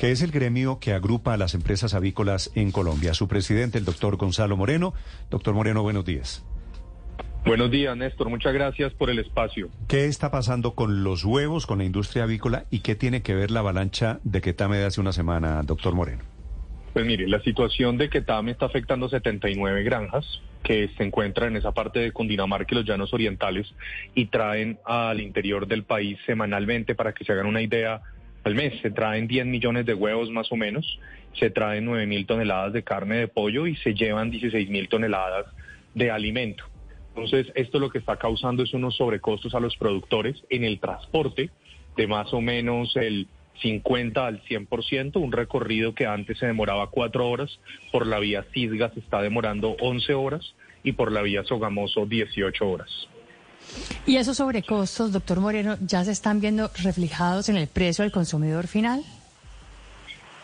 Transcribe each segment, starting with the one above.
Que es el gremio que agrupa a las empresas avícolas en Colombia. Su presidente, el doctor Gonzalo Moreno. Doctor Moreno, buenos días. Buenos días, Néstor. Muchas gracias por el espacio. ¿Qué está pasando con los huevos, con la industria avícola y qué tiene que ver la avalancha de Quetame de hace una semana, doctor Moreno? Pues mire, la situación de Quetame está afectando 79 granjas que se encuentran en esa parte de Cundinamarca y los llanos orientales y traen al interior del país semanalmente, para que se hagan una idea, al mes se traen 10 millones de huevos más o menos, se traen 9 mil toneladas de carne de pollo y se llevan 16 mil toneladas de alimento. Entonces, esto lo que está causando es unos sobrecostos a los productores en el transporte de más o menos el 50 al 100%, un recorrido que antes se demoraba cuatro horas, por la vía Cisga se está demorando 11 horas y por la vía Sogamoso 18 horas. ¿Y esos sobrecostos, doctor Moreno, ya se están viendo reflejados en el precio al consumidor final?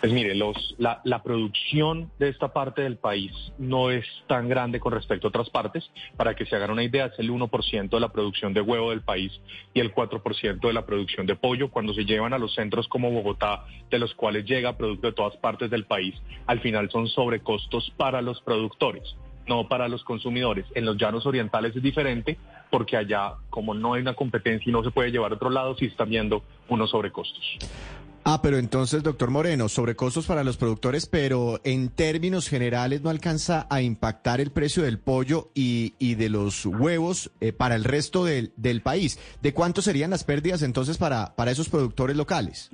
Pues mire, los, la, la, producción de esta parte del país no es tan grande con respecto a otras partes. Para que se hagan una idea, es el 1% de la producción de huevo del país y el 4% de la producción de pollo. Cuando se llevan a los centros como Bogotá, de los cuales llega producto de todas partes del país, al final son sobrecostos para los productores no para los consumidores. En los llanos orientales es diferente porque allá, como no hay una competencia y no se puede llevar a otro lado, sí están viendo unos sobrecostos. Ah, pero entonces, doctor Moreno, sobrecostos para los productores, pero en términos generales no alcanza a impactar el precio del pollo y, de los huevos eh, para el resto del, del país. ¿De cuánto serían las pérdidas entonces para, para esos productores locales?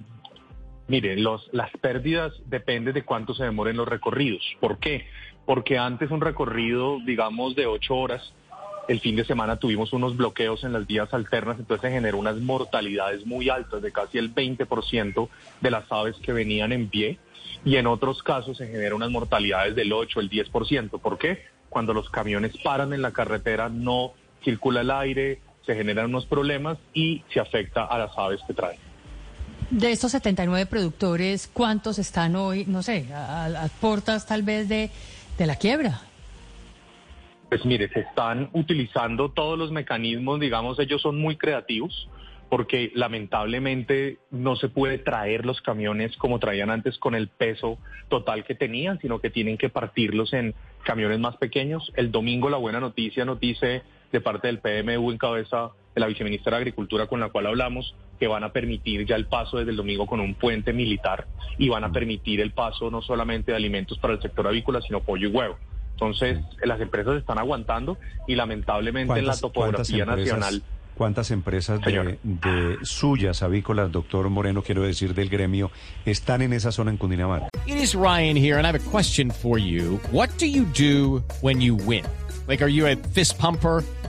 Mire, los, las pérdidas dependen de cuánto se demoren los recorridos. ¿Por qué? Porque antes un recorrido, digamos, de ocho horas, el fin de semana tuvimos unos bloqueos en las vías alternas, entonces se generó unas mortalidades muy altas de casi el 20% de las aves que venían en pie y en otros casos se generan unas mortalidades del 8, el 10%. ¿Por qué? Cuando los camiones paran en la carretera no circula el aire, se generan unos problemas y se afecta a las aves que traen. De estos 79 productores, ¿cuántos están hoy, no sé, a portas tal vez de, de la quiebra? Pues mire, se están utilizando todos los mecanismos, digamos, ellos son muy creativos porque lamentablemente no se puede traer los camiones como traían antes con el peso total que tenían, sino que tienen que partirlos en camiones más pequeños. El domingo la buena noticia nos dice de parte del PMU en cabeza de la viceministra de Agricultura con la cual hablamos, que van a permitir ya el paso desde el domingo con un puente militar y van a permitir el paso no solamente de alimentos para el sector avícola, sino pollo y huevo. Entonces, las empresas están aguantando y lamentablemente en la topografía nacional... ¿Cuántas empresas de, de, suyas avícolas, doctor Moreno, quiero decir, del gremio, están en esa zona en Cundinamarca? It is Ryan here, and I have a question for you. What do you do when you win? Like, are you a fist pumper?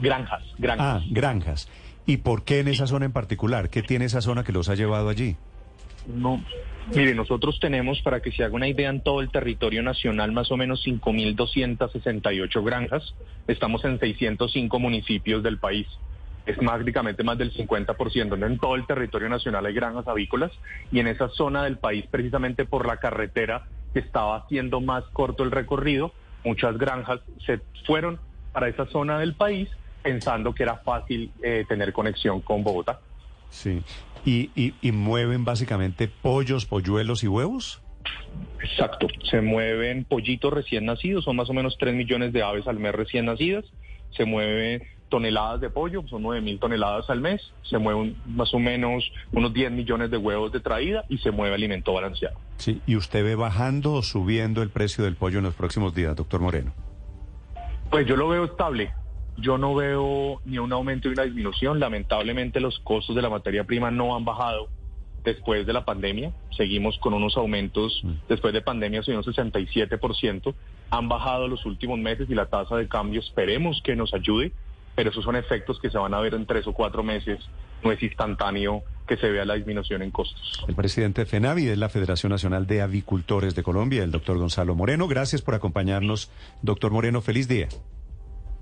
Granjas, granjas. Ah, granjas. ¿Y por qué en esa zona en particular? ¿Qué tiene esa zona que los ha llevado allí? No, mire, nosotros tenemos, para que se haga una idea, en todo el territorio nacional más o menos 5.268 granjas. Estamos en 605 municipios del país. Es prácticamente más del 50%. En todo el territorio nacional hay granjas avícolas y en esa zona del país, precisamente por la carretera que estaba haciendo más corto el recorrido, muchas granjas se fueron para esa zona del país pensando que era fácil eh, tener conexión con Bogotá. Sí. ¿Y, y, y mueven básicamente pollos, polluelos y huevos? Exacto, se mueven pollitos recién nacidos, son más o menos 3 millones de aves al mes recién nacidas, se mueve toneladas de pollo, son 9 mil toneladas al mes, se mueven más o menos unos 10 millones de huevos de traída y se mueve alimento balanceado. Sí, ¿y usted ve bajando o subiendo el precio del pollo en los próximos días, doctor Moreno? Pues yo lo veo estable. Yo no veo ni un aumento ni una disminución. Lamentablemente los costos de la materia prima no han bajado después de la pandemia. Seguimos con unos aumentos después de pandemia, son un 67%. Han bajado los últimos meses y la tasa de cambio esperemos que nos ayude, pero esos son efectos que se van a ver en tres o cuatro meses. No es instantáneo que se vea la disminución en costos. El presidente de FENAVI es la Federación Nacional de Avicultores de Colombia, el doctor Gonzalo Moreno. Gracias por acompañarnos, doctor Moreno. Feliz día.